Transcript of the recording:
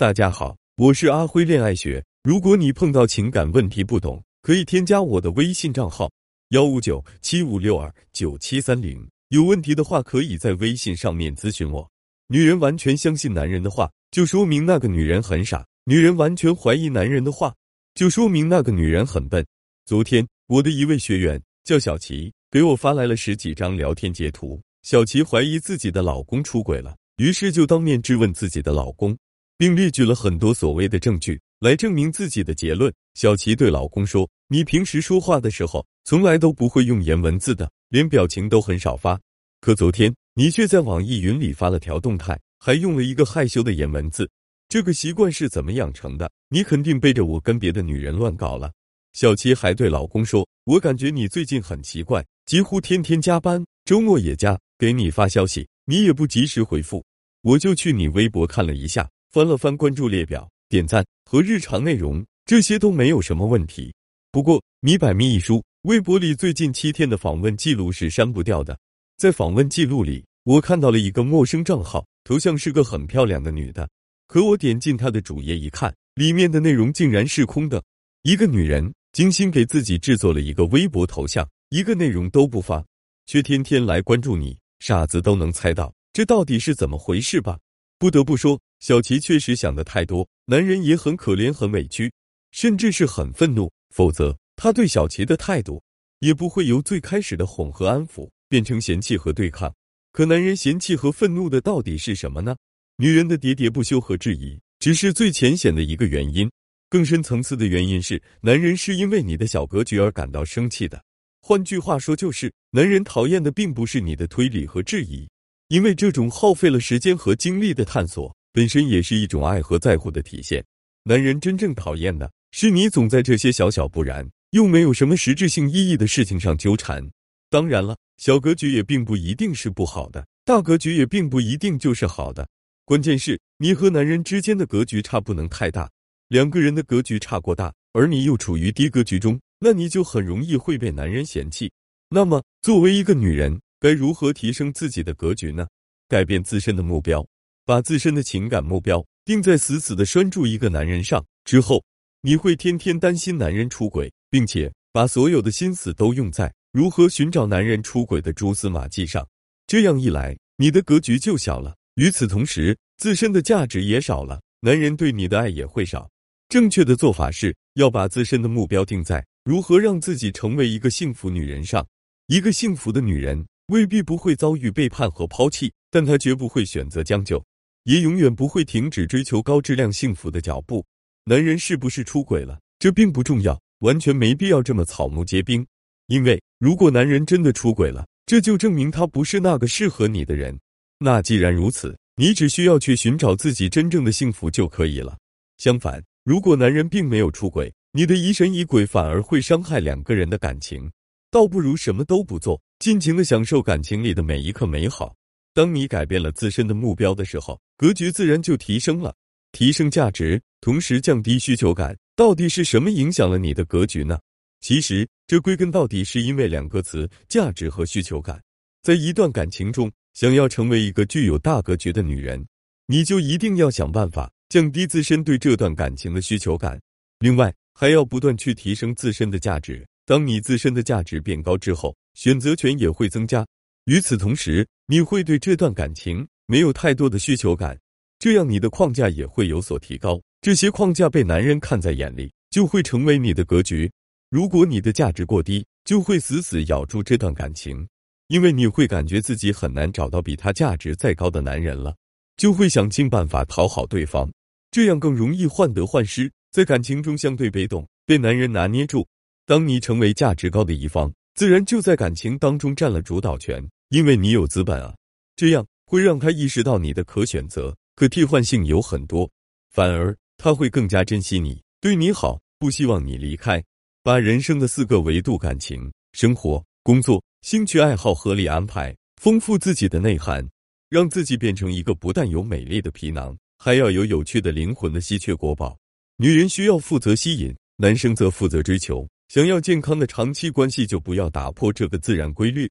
大家好，我是阿辉恋爱学。如果你碰到情感问题不懂，可以添加我的微信账号幺五九七五六二九七三零。有问题的话，可以在微信上面咨询我。女人完全相信男人的话，就说明那个女人很傻；女人完全怀疑男人的话，就说明那个女人很笨。昨天，我的一位学员叫小琪，给我发来了十几张聊天截图。小琪怀疑自己的老公出轨了，于是就当面质问自己的老公。并列举了很多所谓的证据来证明自己的结论。小琪对老公说：“你平时说话的时候从来都不会用颜文字的，连表情都很少发。可昨天你却在网易云里发了条动态，还用了一个害羞的颜文字。这个习惯是怎么养成的？你肯定背着我跟别的女人乱搞了。”小琪还对老公说：“我感觉你最近很奇怪，几乎天天加班，周末也加，给你发消息你也不及时回复。我就去你微博看了一下。”翻了翻关注列表，点赞和日常内容这些都没有什么问题。不过米百密一疏，微博里最近七天的访问记录是删不掉的。在访问记录里，我看到了一个陌生账号，头像是个很漂亮的女的。可我点进她的主页一看，里面的内容竟然是空的。一个女人精心给自己制作了一个微博头像，一个内容都不发，却天天来关注你，傻子都能猜到这到底是怎么回事吧？不得不说，小琪确实想的太多，男人也很可怜、很委屈，甚至是很愤怒。否则，他对小琪的态度也不会由最开始的哄和安抚变成嫌弃和对抗。可男人嫌弃和愤怒的到底是什么呢？女人的喋喋不休和质疑只是最浅显的一个原因，更深层次的原因是，男人是因为你的小格局而感到生气的。换句话说，就是男人讨厌的并不是你的推理和质疑。因为这种耗费了时间和精力的探索，本身也是一种爱和在乎的体现。男人真正讨厌的是你总在这些小小不然又没有什么实质性意义的事情上纠缠。当然了，小格局也并不一定是不好的，大格局也并不一定就是好的。关键是你和男人之间的格局差不能太大。两个人的格局差过大，而你又处于低格局中，那你就很容易会被男人嫌弃。那么，作为一个女人。该如何提升自己的格局呢？改变自身的目标，把自身的情感目标定在死死的拴住一个男人上之后，你会天天担心男人出轨，并且把所有的心思都用在如何寻找男人出轨的蛛丝马迹上。这样一来，你的格局就小了。与此同时，自身的价值也少了，男人对你的爱也会少。正确的做法是要把自身的目标定在如何让自己成为一个幸福女人上。一个幸福的女人。未必不会遭遇背叛和抛弃，但她绝不会选择将就，也永远不会停止追求高质量幸福的脚步。男人是不是出轨了，这并不重要，完全没必要这么草木皆兵。因为如果男人真的出轨了，这就证明他不是那个适合你的人。那既然如此，你只需要去寻找自己真正的幸福就可以了。相反，如果男人并没有出轨，你的疑神疑鬼反而会伤害两个人的感情。倒不如什么都不做，尽情的享受感情里的每一刻美好。当你改变了自身的目标的时候，格局自然就提升了，提升价值，同时降低需求感。到底是什么影响了你的格局呢？其实这归根到底是因为两个词：价值和需求感。在一段感情中，想要成为一个具有大格局的女人，你就一定要想办法降低自身对这段感情的需求感，另外还要不断去提升自身的价值。当你自身的价值变高之后，选择权也会增加。与此同时，你会对这段感情没有太多的需求感，这样你的框架也会有所提高。这些框架被男人看在眼里，就会成为你的格局。如果你的价值过低，就会死死咬住这段感情，因为你会感觉自己很难找到比他价值再高的男人了，就会想尽办法讨好对方，这样更容易患得患失，在感情中相对被动，被男人拿捏住。当你成为价值高的一方，自然就在感情当中占了主导权，因为你有资本啊。这样会让他意识到你的可选择、可替换性有很多，反而他会更加珍惜你，对你好，不希望你离开。把人生的四个维度——感情、生活、工作、兴趣爱好合理安排，丰富自己的内涵，让自己变成一个不但有美丽的皮囊，还要有有趣的灵魂的稀缺国宝。女人需要负责吸引，男生则负责追求。想要健康的长期关系，就不要打破这个自然规律。